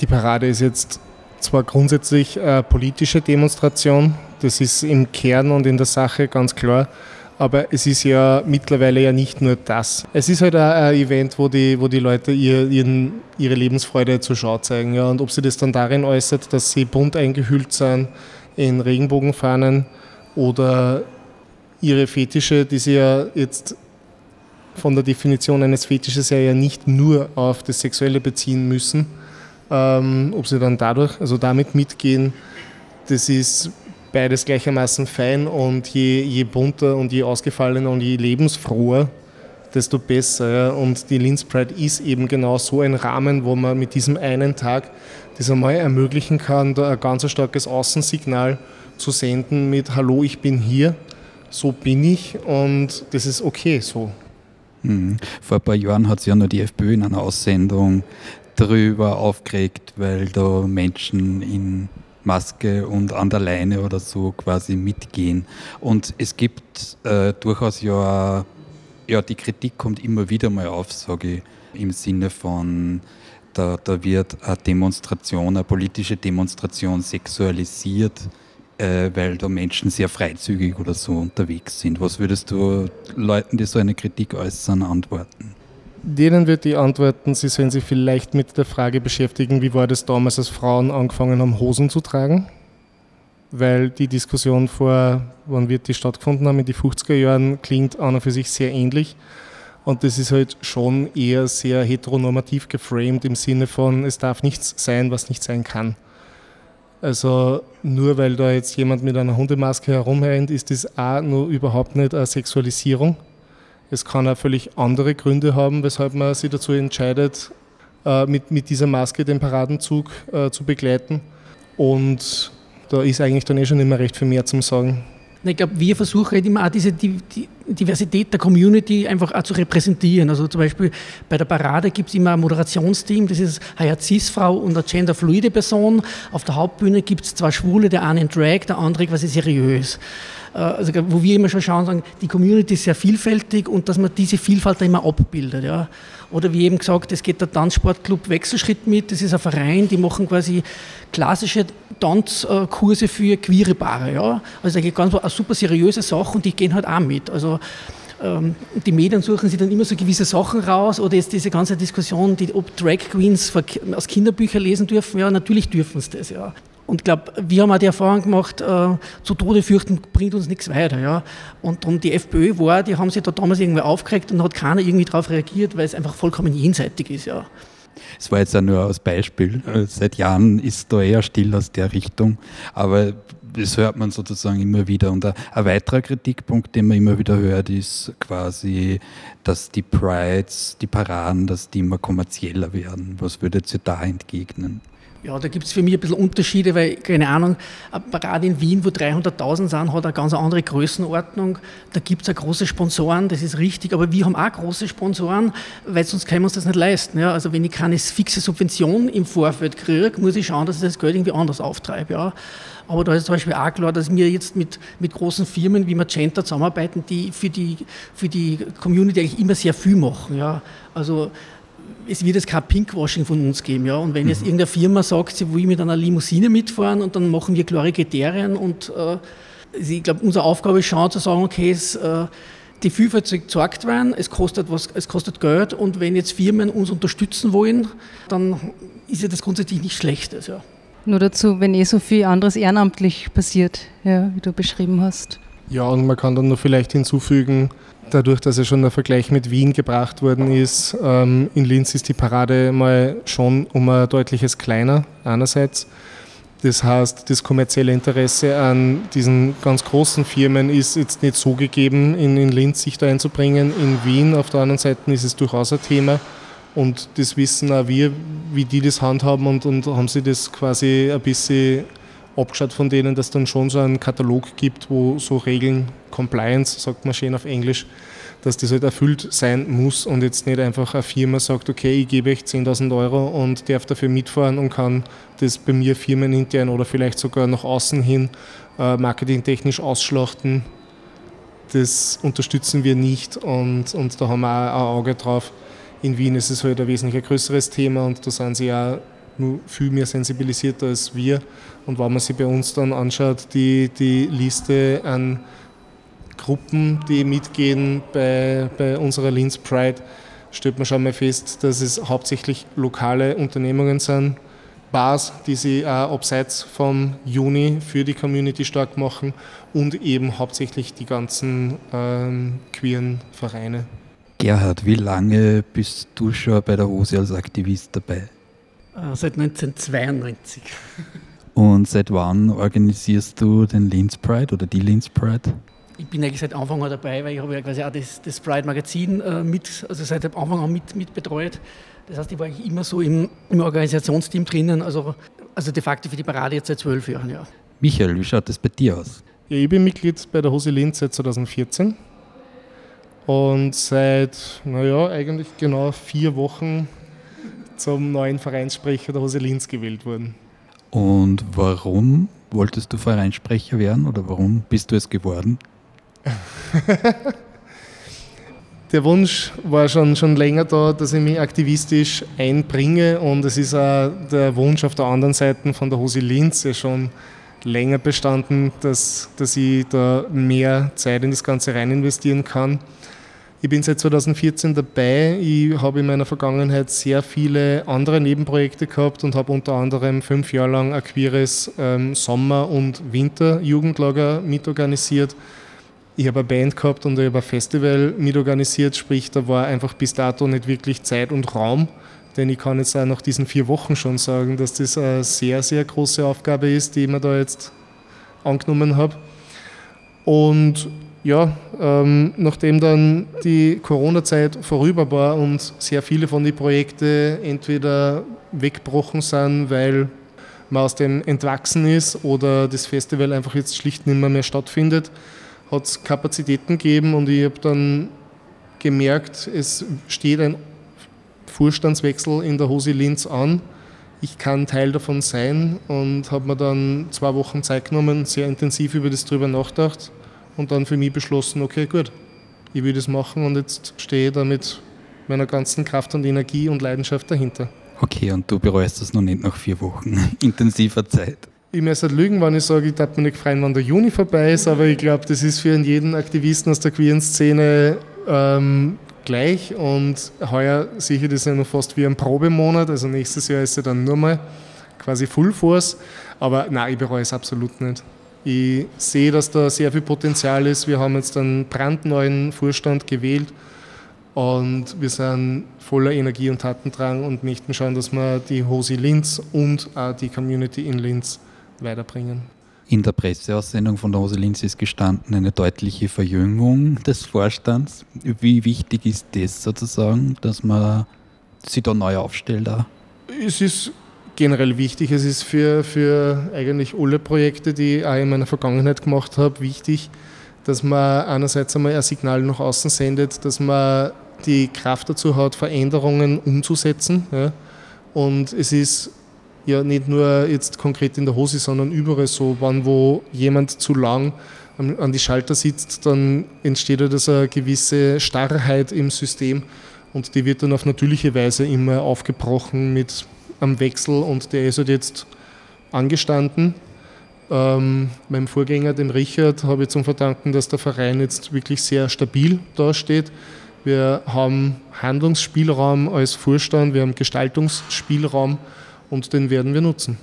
Die Parade ist jetzt zwar grundsätzlich eine politische Demonstration, das ist im Kern und in der Sache ganz klar. Aber es ist ja mittlerweile ja nicht nur das. Es ist halt ein Event, wo die, wo die Leute ihr, ihren, ihre Lebensfreude zur Schau zeigen. Ja. Und ob sie das dann darin äußert, dass sie bunt eingehüllt sind in Regenbogenfahnen oder ihre Fetische, die sie ja jetzt von der Definition eines Fetisches ja, ja nicht nur auf das Sexuelle beziehen müssen, ähm, ob sie dann dadurch, also damit mitgehen, das ist beides gleichermaßen fein und je, je bunter und je ausgefallener und je lebensfroher, desto besser. Und die Linz Pride ist eben genau so ein Rahmen, wo man mit diesem einen Tag das einmal ermöglichen kann, da ein ganz starkes Außensignal zu senden mit Hallo, ich bin hier, so bin ich und das ist okay so. Mhm. Vor ein paar Jahren hat sich ja noch die FPÖ in einer Aussendung darüber aufgeregt, weil da Menschen in Maske und an der Leine oder so quasi mitgehen. Und es gibt äh, durchaus ja, ja, die Kritik kommt immer wieder mal auf, sage ich, im Sinne von, da, da wird eine Demonstration, eine politische Demonstration sexualisiert, äh, weil da Menschen sehr freizügig oder so unterwegs sind. Was würdest du Leuten, die so eine Kritik äußern, antworten? Denen wird die antworten, sie sollen sich vielleicht mit der Frage beschäftigen, wie war das damals, als Frauen angefangen haben, Hosen zu tragen? Weil die Diskussion vor, wann wird die stattgefunden haben, in die 50er Jahren, klingt an und für sich sehr ähnlich. Und das ist halt schon eher sehr heteronormativ geframed im Sinne von, es darf nichts sein, was nicht sein kann. Also nur weil da jetzt jemand mit einer Hundemaske herumrennt, ist das auch nur überhaupt nicht eine Sexualisierung es kann auch völlig andere Gründe haben, weshalb man sich dazu entscheidet, äh, mit, mit dieser Maske den Paradenzug äh, zu begleiten. Und da ist eigentlich dann eh schon immer recht viel mehr zum Sagen. Ich glaube, wir versuchen halt immer auch diese Diversität der Community einfach auch zu repräsentieren. Also zum Beispiel bei der Parade gibt es immer ein Moderationsteam, das ist eine Cis-Frau und eine genderfluide Person. Auf der Hauptbühne gibt es zwei Schwule, der eine in Drag, der andere quasi seriös. Äh, also wo wir immer schon schauen, sagen, die Community ist sehr vielfältig und dass man diese Vielfalt da immer abbildet. Ja. Oder wie eben gesagt, es geht der Tanzsportclub Wechselschritt mit, das ist ein Verein, die machen quasi klassische Tanzkurse für queere Paare. Ja. Also da geht ganz eine super seriöse Sache und die gehen halt auch mit. Also ähm, die Medien suchen sich dann immer so gewisse Sachen raus oder jetzt diese ganze Diskussion, die, ob Drag Queens aus Kinderbüchern lesen dürfen, ja, natürlich dürfen sie das, ja. Und ich glaube, wir haben auch die Erfahrung gemacht, äh, zu Tode fürchten bringt uns nichts weiter. Ja. Und darum die FPÖ war, die haben sich da damals irgendwie aufgeregt und hat keiner irgendwie darauf reagiert, weil es einfach vollkommen jenseitig ist. Ja. Es war jetzt ja nur als Beispiel. Seit Jahren ist da eher still aus der Richtung. Aber das hört man sozusagen immer wieder. Und ein, weiterer Kritikpunkt, den man immer wieder hört, ist quasi, dass die Prides, die Paraden, dass die immer kommerzieller werden. Was würdet ihr da entgegnen? Ja, da gibt es für mich ein bisschen Unterschiede, weil, keine Ahnung, gerade in Wien, wo 300.000 sind, hat eine ganz andere Größenordnung. Da gibt es auch große Sponsoren, das ist richtig, aber wir haben auch große Sponsoren, weil sonst können wir uns das nicht leisten. Ja? Also wenn ich keine fixe Subvention im Vorfeld kriege, muss ich schauen, dass ich das Geld irgendwie anders auftreibe. Ja? Aber da ist zum Beispiel auch klar, dass wir jetzt mit, mit großen Firmen wie Magenta zusammenarbeiten, die für die, für die Community eigentlich immer sehr viel machen. Ja? Also es wird jetzt kein Pinkwashing von uns geben. Ja? Und wenn jetzt mhm. irgendeine Firma sagt, sie will mit einer Limousine mitfahren und dann machen wir klare Kriterien und äh, ich glaube, unsere Aufgabe ist schon zu sagen, okay, es, äh, die Vielfalt gezeigt werden, es kostet, was, es kostet Geld und wenn jetzt Firmen uns unterstützen wollen, dann ist ja das grundsätzlich nichts Schlechtes. Ja. Nur dazu, wenn eh so viel anderes ehrenamtlich passiert, ja, wie du beschrieben hast. Ja, und man kann dann nur vielleicht hinzufügen, dadurch, dass ja schon der Vergleich mit Wien gebracht worden ist, ähm, in Linz ist die Parade mal schon um ein deutliches kleiner einerseits. Das heißt, das kommerzielle Interesse an diesen ganz großen Firmen ist jetzt nicht so gegeben, in, in Linz sich da einzubringen. In Wien auf der anderen Seite ist es durchaus ein Thema. Und das wissen auch wir, wie die das handhaben und, und haben sie das quasi ein bisschen abgeschaut von denen, dass dann schon so einen Katalog gibt, wo so Regeln, Compliance, sagt man schön auf Englisch, dass das halt erfüllt sein muss und jetzt nicht einfach eine Firma sagt, okay, ich gebe euch 10.000 Euro und darf dafür mitfahren und kann das bei mir firmenintern oder vielleicht sogar nach außen hin äh, marketingtechnisch ausschlachten. Das unterstützen wir nicht und, und da haben wir auch ein Auge drauf. In Wien ist es halt ein wesentlich größeres Thema und da sind sie ja nur viel mehr sensibilisierter als wir. Und wenn man sich bei uns dann anschaut, die, die Liste an Gruppen, die mitgehen bei, bei unserer Linz Pride, stellt man schon mal fest, dass es hauptsächlich lokale Unternehmungen sind, Bars, die sie auch abseits vom Juni für die Community stark machen und eben hauptsächlich die ganzen ähm, queeren Vereine. Gerhard, wie lange bist du schon bei der Hose als Aktivist dabei? Äh, seit 1992. Und seit wann organisierst du den Linz Pride oder die Linz Pride? Ich bin eigentlich seit Anfang an dabei, weil ich habe ja quasi auch das, das Pride Magazin äh, mit, also seit Anfang an mit, mit betreut. Das heißt, ich war eigentlich immer so im, im Organisationsteam drinnen, also, also de facto für die Parade jetzt seit zwölf Jahren, ja. Michael, wie schaut das bei dir aus? Ja, ich bin Mitglied bei der Hose Linz seit 2014 und seit, naja, eigentlich genau vier Wochen zum neuen Vereinssprecher der Hose Linz gewählt worden. Und warum wolltest du Vereinssprecher werden oder warum bist du es geworden? der Wunsch war schon, schon länger da, dass ich mich aktivistisch einbringe und es ist auch der Wunsch auf der anderen Seite von der Hose Linz ja schon länger bestanden, dass, dass ich da mehr Zeit in das Ganze rein investieren kann. Ich bin seit 2014 dabei. Ich habe in meiner Vergangenheit sehr viele andere Nebenprojekte gehabt und habe unter anderem fünf Jahre lang ein queeres ähm, Sommer- und Winterjugendlager mitorganisiert. Ich habe eine Band gehabt und ich habe ein Festival mitorganisiert, sprich, da war einfach bis dato nicht wirklich Zeit und Raum. Denn ich kann jetzt auch nach diesen vier Wochen schon sagen, dass das eine sehr, sehr große Aufgabe ist, die ich mir da jetzt angenommen habe. Und ja, ähm, nachdem dann die Corona-Zeit vorüber war und sehr viele von den Projekten entweder weggebrochen sind, weil man aus dem entwachsen ist oder das Festival einfach jetzt schlicht nicht mehr, mehr stattfindet, hat es Kapazitäten gegeben und ich habe dann gemerkt, es steht ein Vorstandswechsel in der Hose Linz an. Ich kann Teil davon sein und habe mir dann zwei Wochen Zeit genommen, sehr intensiv über das drüber nachgedacht und dann für mich beschlossen, okay, gut, ich will das machen und jetzt stehe ich da mit meiner ganzen Kraft und Energie und Leidenschaft dahinter. Okay, und du bereust das noch nicht nach vier Wochen intensiver Zeit? Ich muss nicht lügen, wenn ich sage, ich darf mich nicht freuen, wann der Juni vorbei ist, aber ich glaube, das ist für jeden Aktivisten aus der queeren Szene ähm, gleich und heuer sehe ich das ja noch fast wie ein Probemonat, also nächstes Jahr ist ja dann nur mal quasi Full Force, aber nein, ich bereue es absolut nicht. Ich sehe, dass da sehr viel Potenzial ist. Wir haben jetzt einen brandneuen Vorstand gewählt und wir sind voller Energie und Tatendrang und möchten schauen, dass wir die Hosi Linz und auch die Community in Linz weiterbringen. In der Presseaussendung von der Hose Linz ist gestanden eine deutliche Verjüngung des Vorstands. Wie wichtig ist das sozusagen, dass man sich da neu aufstellt? Auch? Es ist generell wichtig. Es ist für, für eigentlich alle Projekte, die ich auch in meiner Vergangenheit gemacht habe, wichtig, dass man einerseits einmal ein Signal nach außen sendet, dass man die Kraft dazu hat, Veränderungen umzusetzen. Ja. Und es ist ja nicht nur jetzt konkret in der Hose, sondern überall so, wann wo jemand zu lang an die Schalter sitzt, dann entsteht ja das eine gewisse Starrheit im System und die wird dann auf natürliche Weise immer aufgebrochen mit am Wechsel und der ist halt jetzt angestanden. Ähm, meinem Vorgänger, dem Richard, habe ich zum Verdanken, dass der Verein jetzt wirklich sehr stabil dasteht. Wir haben Handlungsspielraum als Vorstand, wir haben Gestaltungsspielraum und den werden wir nutzen.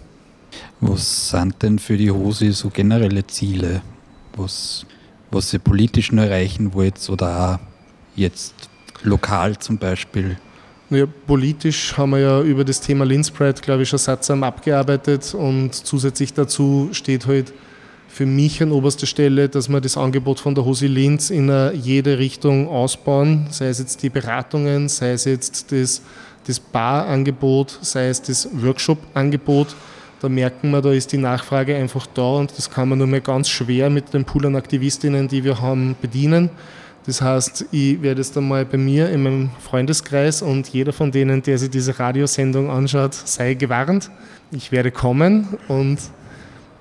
Was sind denn für die Hose so generelle Ziele, was, was Sie politisch erreichen wollt oder auch jetzt lokal zum Beispiel? Ja, politisch haben wir ja über das Thema Linspride, glaube ich, schon sattsam abgearbeitet und zusätzlich dazu steht halt für mich an oberster Stelle, dass wir das Angebot von der Hosi Linz in jede Richtung ausbauen, sei es jetzt die Beratungen, sei es jetzt das, das Barangebot, sei es das Workshop-Angebot. Da merken wir, da ist die Nachfrage einfach da und das kann man nur mehr ganz schwer mit den Pool an Aktivistinnen, die wir haben, bedienen. Das heißt, ich werde es dann mal bei mir in meinem Freundeskreis und jeder von denen, der sich diese Radiosendung anschaut, sei gewarnt. Ich werde kommen und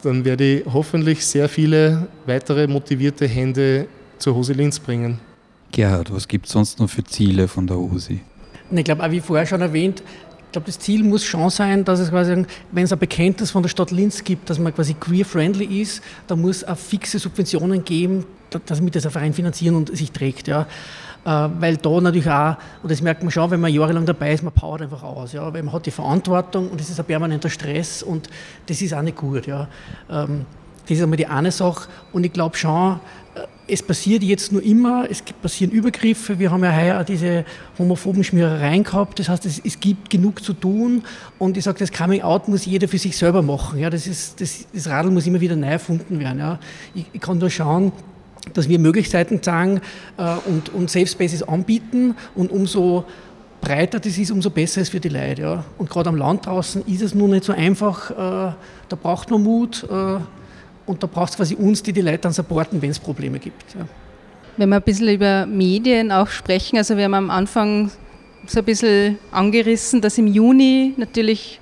dann werde ich hoffentlich sehr viele weitere motivierte Hände zur Hose Linz bringen. Gerhard, was gibt es sonst noch für Ziele von der Hosi? Ich glaube, wie vorher schon erwähnt, ich glaube, das Ziel muss schon sein, dass es quasi, wenn es ein Bekenntnis von der Stadt Linz gibt, dass man quasi queer-friendly ist, da muss es fixe Subventionen geben, damit das ein Verein finanzieren und sich trägt. Ja. Äh, weil da natürlich auch, und das merkt man schon, wenn man jahrelang dabei ist, man powert einfach aus. Ja. Weil man hat die Verantwortung und es ist ein permanenter Stress und das ist auch nicht gut. Ja. Ähm, das ist einmal die eine Sache und ich glaube schon, es passiert jetzt nur immer, es passieren Übergriffe. Wir haben ja heuer diese homophoben Schmierereien gehabt. Das heißt, es, gibt genug zu tun. Und ich sage, das Coming Out muss jeder für sich selber machen. Ja, das, ist, das, das Radl muss immer wieder neu erfunden werden. Ja. Ich, ich kann nur schauen, dass wir Möglichkeiten zeigen äh, und, und Safe Spaces anbieten. Und umso breiter das ist, umso besser ist es für die Leute. Ja. Und gerade am Land draußen ist es nur nicht so einfach. Äh, da braucht man Mut. Äh, und da braucht es quasi uns, die die Leute dann supporten, wenn es Probleme gibt. Ja. Wenn wir ein bisschen über Medien auch sprechen, also wir haben am Anfang so ein bisschen angerissen, dass im Juni natürlich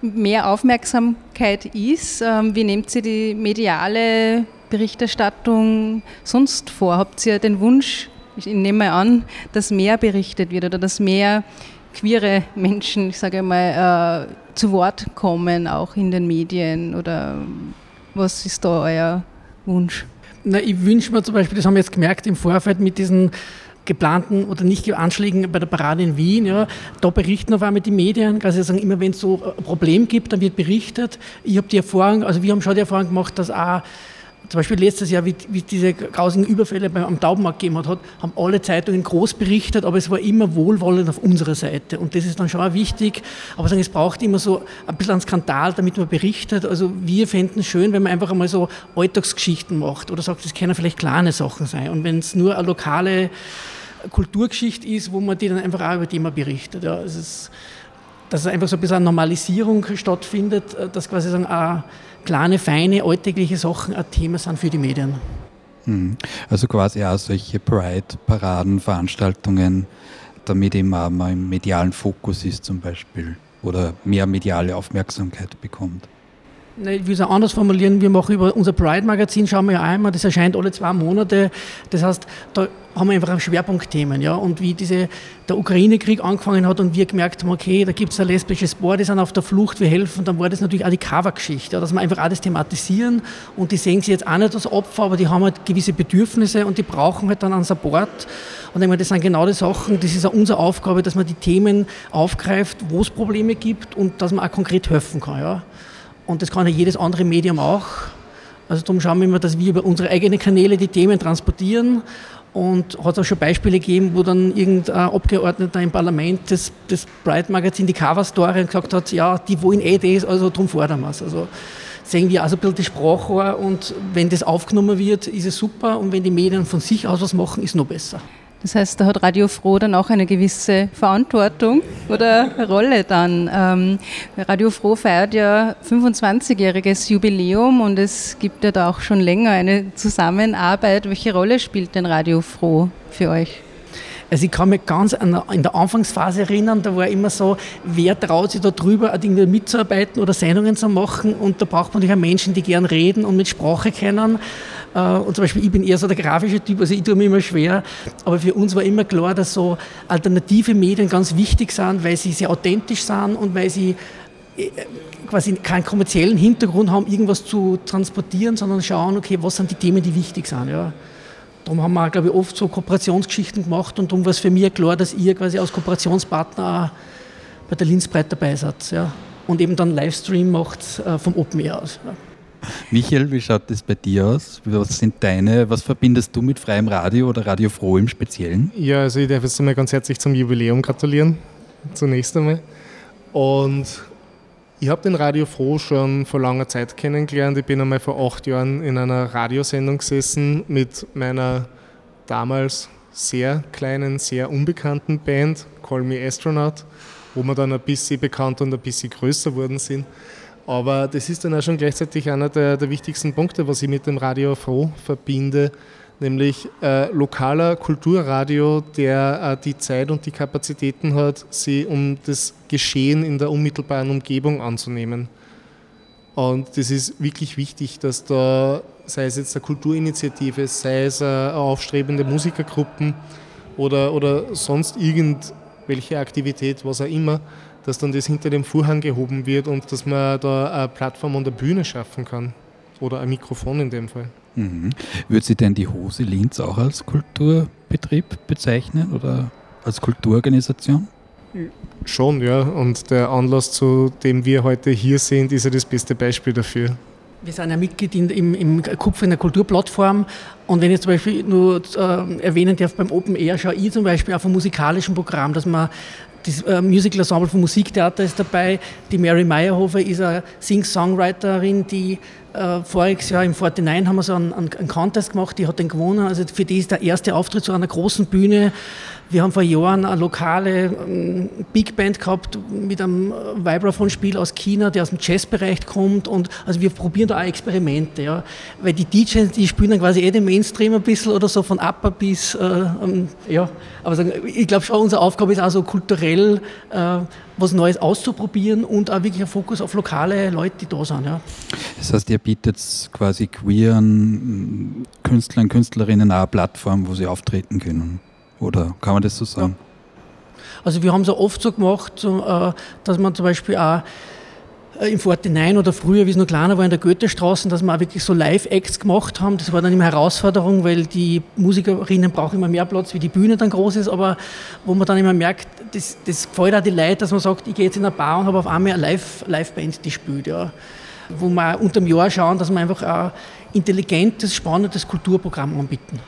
mehr Aufmerksamkeit ist. Ähm, wie nehmt ihr die mediale Berichterstattung sonst vor? Habt ihr den Wunsch, ich nehme mal an, dass mehr berichtet wird oder dass mehr queere Menschen, ich sage mal, äh, zu Wort kommen, auch in den Medien oder was ist da euer Wunsch? Na, ich wünsche mir zum Beispiel, das haben wir jetzt gemerkt im Vorfeld mit diesen geplanten oder nicht Anschlägen bei der Parade in Wien. Ja, da berichten auf einmal die Medien, also sagen, immer wenn es so ein Problem gibt, dann wird berichtet. Ich habe die Erfahrung, also wir haben schon die Erfahrung gemacht, dass auch zum Beispiel letztes Jahr, wie, wie diese grausigen Überfälle beim, am Taubenmarkt gegeben hat, haben alle Zeitungen groß berichtet, aber es war immer wohlwollend auf unserer Seite. Und das ist dann schon auch wichtig. Aber sagen, es braucht immer so ein bisschen einen Skandal, damit man berichtet. Also wir fänden es schön, wenn man einfach einmal so Alltagsgeschichten macht oder sagt, das können vielleicht kleine Sachen sein. Und wenn es nur eine lokale Kulturgeschichte ist, wo man die dann einfach auch über Thema berichtet. Ja, es ist, dass einfach so ein bisschen eine Normalisierung stattfindet, dass quasi sagen, auch kleine, feine, alltägliche Sachen ein Thema sind für die Medien. Mhm. Also quasi auch solche Pride-Paraden, Veranstaltungen, damit eben mal im medialen Fokus ist zum Beispiel oder mehr mediale Aufmerksamkeit bekommt. Ich will es anders formulieren. Wir machen über unser Pride-Magazin, schauen wir ja einmal, das erscheint alle zwei Monate. Das heißt, da haben wir einfach Schwerpunktthemen. Ja? Und wie diese, der Ukraine-Krieg angefangen hat und wir gemerkt haben, okay, da gibt es ein lesbisches Paar, die sind auf der Flucht, wir helfen, dann war das natürlich auch die Cover-Geschichte, ja? dass wir einfach alles thematisieren und die sehen sich jetzt auch nicht als Opfer, aber die haben halt gewisse Bedürfnisse und die brauchen halt dann einen Support. Und ich meine, das sind genau die Sachen, das ist auch unsere Aufgabe, dass man die Themen aufgreift, wo es Probleme gibt und dass man auch konkret helfen kann. Ja? Und das kann ja jedes andere Medium auch. Also darum schauen wir immer, dass wir über unsere eigenen Kanäle die Themen transportieren. Und hat auch schon Beispiele gegeben, wo dann irgendein Abgeordneter im Parlament das, das Bright-Magazin, die Cover-Story gesagt hat, ja, die wollen eh das, also darum fordern wir es. Also sehen wir also ein bisschen die Sprache und wenn das aufgenommen wird, ist es super und wenn die Medien von sich aus was machen, ist es noch besser. Das heißt, da hat Radio Froh dann auch eine gewisse Verantwortung oder Rolle dann. Ähm, Radio Froh feiert ja 25-jähriges Jubiläum und es gibt ja da auch schon länger eine Zusammenarbeit. Welche Rolle spielt denn Radio Froh für euch? Also ich kann mich ganz in der Anfangsphase erinnern, da war immer so, wer traut sich da drüber, irgendwie mitzuarbeiten oder Sendungen zu machen und da braucht man natürlich auch Menschen, die gern reden und mit Sprache kennen. Äh, und zum Beispiel, ich bin eher so der grafische Typ, also ich tue mir immer schwer, aber für uns war immer klar, dass so alternative Medien ganz wichtig sind, weil sie sehr authentisch sind und weil sie äh, quasi keinen kommerziellen Hintergrund haben, irgendwas zu transportieren, sondern schauen, okay, was sind die Themen, die wichtig sind. Ja. Darum haben wir, glaube ich, oft so Kooperationsgeschichten gemacht und darum war es für mich klar, dass ihr quasi als Kooperationspartner bei der Linzbreit dabei seid. Ja. Und eben dann Livestream macht äh, vom Open Air aus. Ja. Michael, wie schaut das bei dir aus? Was sind deine, was verbindest du mit freiem Radio oder Radio Froh im Speziellen? Ja, also ich darf jetzt einmal ganz herzlich zum Jubiläum gratulieren. Zunächst einmal. Und ich habe den Radio Froh schon vor langer Zeit kennengelernt. Ich bin einmal vor acht Jahren in einer Radiosendung gesessen mit meiner damals sehr kleinen, sehr unbekannten Band, Call Me Astronaut, wo wir dann ein bisschen bekannter und ein bisschen größer worden sind. Aber das ist dann auch schon gleichzeitig einer der, der wichtigsten Punkte, was ich mit dem Radio Froh verbinde, nämlich äh, lokaler Kulturradio, der äh, die Zeit und die Kapazitäten hat, sie um das Geschehen in der unmittelbaren Umgebung anzunehmen. Und das ist wirklich wichtig, dass da, sei es jetzt eine Kulturinitiative, sei es äh, aufstrebende Musikergruppen oder, oder sonst irgendwelche Aktivität, was auch immer, dass dann das hinter dem Vorhang gehoben wird und dass man da eine Plattform und eine Bühne schaffen kann. Oder ein Mikrofon in dem Fall. Mhm. Würde Sie denn die Hose Linz auch als Kulturbetrieb bezeichnen oder als Kulturorganisation? Schon, ja. Und der Anlass, zu dem wir heute hier sind, ist ja das beste Beispiel dafür. Wir sind ja Mitglied in, im, im Kupfer in der Kulturplattform. Und wenn ich zum Beispiel nur äh, erwähnen darf, beim Open Air schaue ich zum Beispiel auf ein musikalischen Programm, dass man das äh, Musical Ensemble vom Musiktheater ist dabei. Die Mary Meyerhofer ist eine Sing-Songwriterin, die äh, voriges Jahr im 49 haben wir so einen, einen, Contest gemacht, die hat den gewonnen. Also für die ist der erste Auftritt zu einer großen Bühne. Wir haben vor Jahren eine lokale ähm, Big Band gehabt mit einem Vibraphone-Spiel aus China, der aus dem Jazzbereich kommt. Und also wir probieren da auch Experimente, ja. Weil die DJs, die spielen dann quasi eh den Mainstream ein bisschen oder so von Upper bis, äh, ähm, ja. Aber ich glaube schon, unsere Aufgabe ist auch so kulturell äh, was Neues auszuprobieren und auch wirklich ein Fokus auf lokale Leute, die da sind, ja. Das heißt, ihr bietet quasi queeren Künstlern, Künstlerinnen auch eine Plattform, wo sie auftreten können. Oder kann man das so sagen? Also wir haben es oft so gemacht, äh, dass man zum Beispiel auch äh, im 49 oder früher, wie es noch kleiner war, in der Goethestraße, dass wir auch wirklich so Live-Acts gemacht haben. Das war dann immer Herausforderung, weil die Musikerinnen brauchen immer mehr Platz, wie die Bühne dann groß ist, aber wo man dann immer merkt, das, das gefällt auch die Leute, dass man sagt, ich gehe jetzt in eine Bar und habe auf einmal eine Live-Band, Live die spielt. Ja. Wo wir unter dem Jahr schauen, dass wir einfach ein intelligentes, spannendes Kulturprogramm anbieten.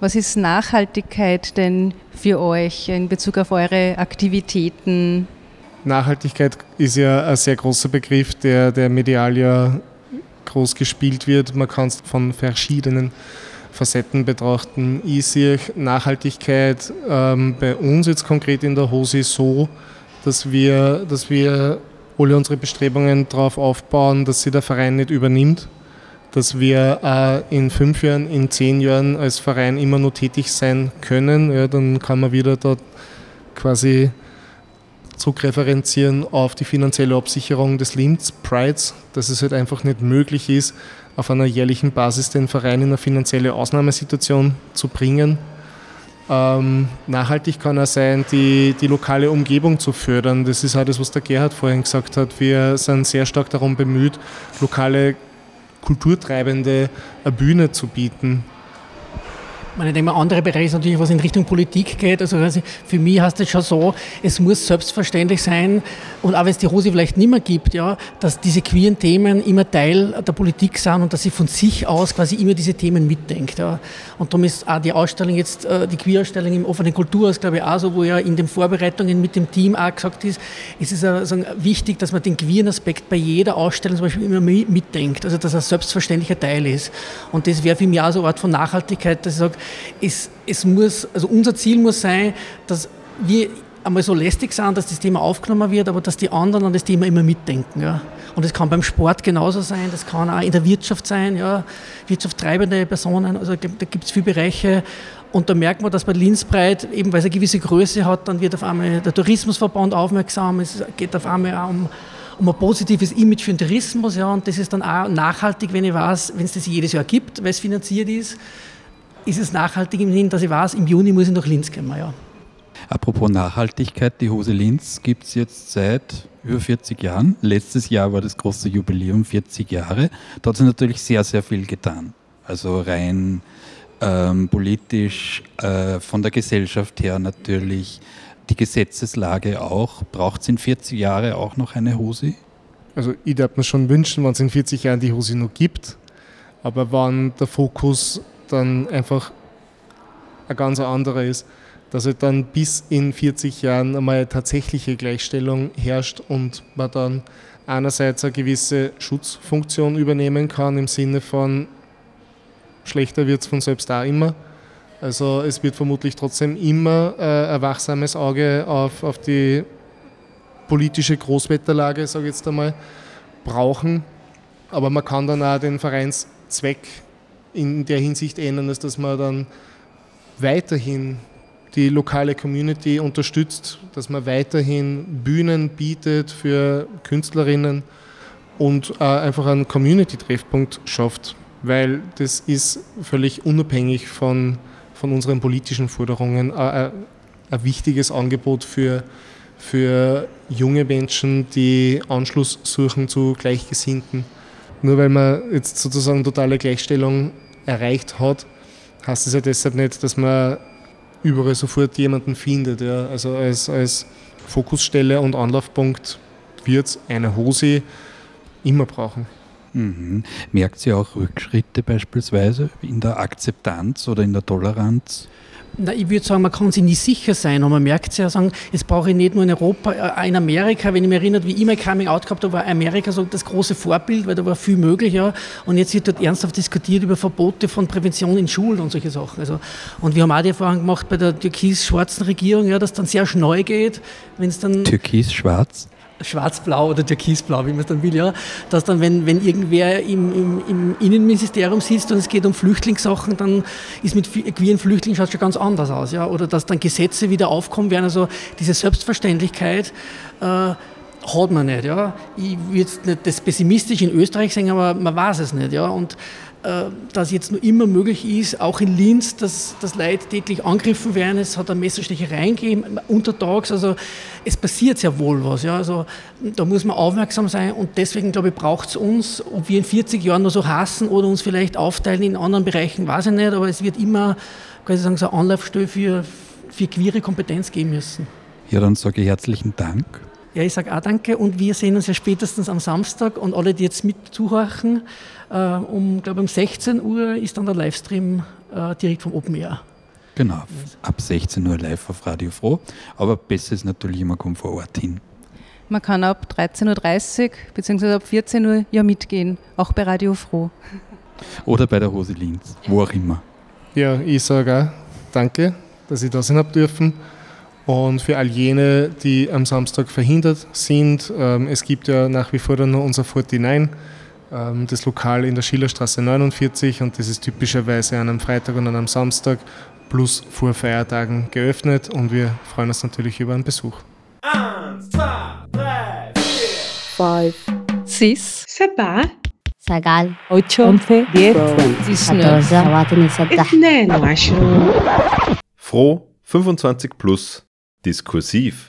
Was ist Nachhaltigkeit denn für euch in Bezug auf eure Aktivitäten? Nachhaltigkeit ist ja ein sehr großer Begriff, der, der medial ja groß gespielt wird. Man kann es von verschiedenen Facetten betrachten. Ich sehe Nachhaltigkeit ähm, bei uns jetzt konkret in der Hose so, dass wir, dass wir alle unsere Bestrebungen darauf aufbauen, dass sie der Verein nicht übernimmt, dass wir äh, in fünf Jahren, in zehn Jahren als Verein immer nur tätig sein können. Ja, dann kann man wieder dort quasi zurückreferenzieren auf die finanzielle Absicherung des Linz Prides, dass es halt einfach nicht möglich ist, auf einer jährlichen Basis den Verein in eine finanzielle Ausnahmesituation zu bringen. Ähm, nachhaltig kann er sein, die, die lokale Umgebung zu fördern. Das ist auch das, was der Gerhard vorhin gesagt hat. Wir sind sehr stark darum bemüht, lokale Kulturtreibende eine Bühne zu bieten. Ich denke mal, andere Bereiche ist natürlich, was in Richtung Politik geht. Also für mich heißt es schon so, es muss selbstverständlich sein, und auch wenn es die Hose vielleicht nicht mehr gibt, ja, dass diese queeren Themen immer Teil der Politik sind und dass sie von sich aus quasi immer diese Themen mitdenkt. Ja. Und darum ist auch die Ausstellung jetzt, äh, die Queer-Ausstellung im offenen Kulturhaus, glaube ich, auch so, wo ja in den Vorbereitungen mit dem Team auch gesagt ist, es ist also wichtig, dass man den queeren Aspekt bei jeder Ausstellung zum Beispiel immer mitdenkt, also dass er selbstverständlicher Teil ist. Und das wäre für mich auch so eine Art von Nachhaltigkeit, dass ich sage, es, es muss, also unser Ziel muss sein, dass wir einmal so lästig sind, dass das Thema aufgenommen wird, aber dass die anderen an das Thema immer mitdenken. Ja. Und das kann beim Sport genauso sein, das kann auch in der Wirtschaft sein, ja. wirtschaftstreibende Personen, also da gibt es viele Bereiche. Und da merkt man, dass bei Linzbreit, eben weil es eine gewisse Größe hat, dann wird auf einmal der Tourismusverband aufmerksam, es geht auf einmal auch um, um ein positives Image für den Tourismus, ja, und das ist dann auch nachhaltig, wenn ich weiß, wenn es das jedes Jahr gibt, weil es finanziert ist, ist es nachhaltig im Sinn, dass ich weiß, im Juni muss ich nach Linz kommen. Ja. Apropos Nachhaltigkeit, die Hose Linz gibt es jetzt seit über 40 Jahren. Letztes Jahr war das große Jubiläum 40 Jahre. Da hat sich natürlich sehr, sehr viel getan. Also rein ähm, politisch, äh, von der Gesellschaft her natürlich, die Gesetzeslage auch. Braucht es in 40 Jahren auch noch eine Hose? Also ich würde mir schon wünschen, wenn es in 40 Jahren die Hose noch gibt, aber wenn der Fokus dann einfach ein ganz anderer ist, dass halt dann bis in 40 Jahren einmal tatsächliche Gleichstellung herrscht und man dann einerseits eine gewisse Schutzfunktion übernehmen kann im Sinne von schlechter wird es von selbst auch immer. Also es wird vermutlich trotzdem immer äh, ein wachsames Auge auf, auf die politische Großwetterlage, sage ich jetzt einmal, brauchen. Aber man kann dann auch den Vereinszweck in der Hinsicht ändern, dass man dann weiterhin die lokale Community unterstützt, dass man weiterhin Bühnen bietet für Künstlerinnen und äh, einfach einen Community-Treffpunkt schafft, weil das ist völlig unabhängig von, von unseren politischen Forderungen äh, äh, ein wichtiges Angebot für, für junge Menschen, die Anschluss suchen zu Gleichgesinnten. Nur weil man jetzt sozusagen totale Gleichstellung erreicht hat, heißt es ja deshalb nicht, dass man überall sofort jemanden findet. Ja. Also als, als Fokusstelle und Anlaufpunkt wird es eine Hose immer brauchen. Mhm. Merkt sie auch Rückschritte beispielsweise in der Akzeptanz oder in der Toleranz? Na, ich würde sagen, man kann sich nicht sicher sein, aber man merkt es ja, sagen, es brauche ich nicht nur in Europa, äh, in Amerika, wenn ich mich erinnere, wie ich mein Coming Out gehabt habe, war Amerika so das große Vorbild, weil da war viel möglich, ja. Und jetzt wird dort ernsthaft diskutiert über Verbote von Prävention in Schulen und solche Sachen. Also, und wir haben auch die Erfahrung gemacht bei der türkis-schwarzen Regierung, ja, dass dann sehr schnell geht, wenn es dann. Türkis-schwarz? Schwarzblau oder türkisblau, wie man es dann will, ja, dass dann, wenn, wenn irgendwer im, im, im Innenministerium sitzt und es geht um Flüchtlingssachen, dann ist mit queeren Flüchtlingen schaut schon ganz anders aus, ja, oder dass dann Gesetze wieder aufkommen werden, also diese Selbstverständlichkeit äh, hat man nicht, ja. Ich würde nicht das pessimistisch in Österreich sehen, aber man weiß es nicht, ja, und dass jetzt nur immer möglich ist, auch in Linz, dass, dass Leute täglich angegriffen werden. Es hat eine Messerstecherei gegeben, untertags. Also es passiert sehr wohl was. Ja. Also da muss man aufmerksam sein und deswegen, glaube ich, braucht es uns, ob wir in 40 Jahren noch so hassen oder uns vielleicht aufteilen in anderen Bereichen, weiß ich nicht, aber es wird immer, ich sagen, so eine Anlaufstelle für, für queere Kompetenz geben müssen. Ja, dann sage ich herzlichen Dank. Ja, ich sage auch danke und wir sehen uns ja spätestens am Samstag und alle, die jetzt mit zuhören, äh, um, glaube um 16 Uhr ist dann der Livestream äh, direkt vom Open Air. Genau, ab 16 Uhr live auf Radio Froh, aber besser ist natürlich immer, kommt vor Ort hin. Man kann ab 13.30 Uhr bzw. ab 14 Uhr ja mitgehen, auch bei Radio Froh. Oder bei der Hose Linz, wo auch immer. Ja, ich sage auch danke, dass ich da sein habe dürfen. Und für all jene, die am Samstag verhindert sind, ähm, es gibt ja nach wie vor dann noch unser 49, ähm, das Lokal in der Schillerstraße 49 und das ist typischerweise an einem Freitag und an einem Samstag plus vor Feiertagen geöffnet und wir freuen uns natürlich über einen Besuch. Eins, zwei, drei, vier, five, six, سبعة سجال ocho, once, diez, catorce, سبعة ستة اثنان وعشرون Froh 25 plus diskursiv.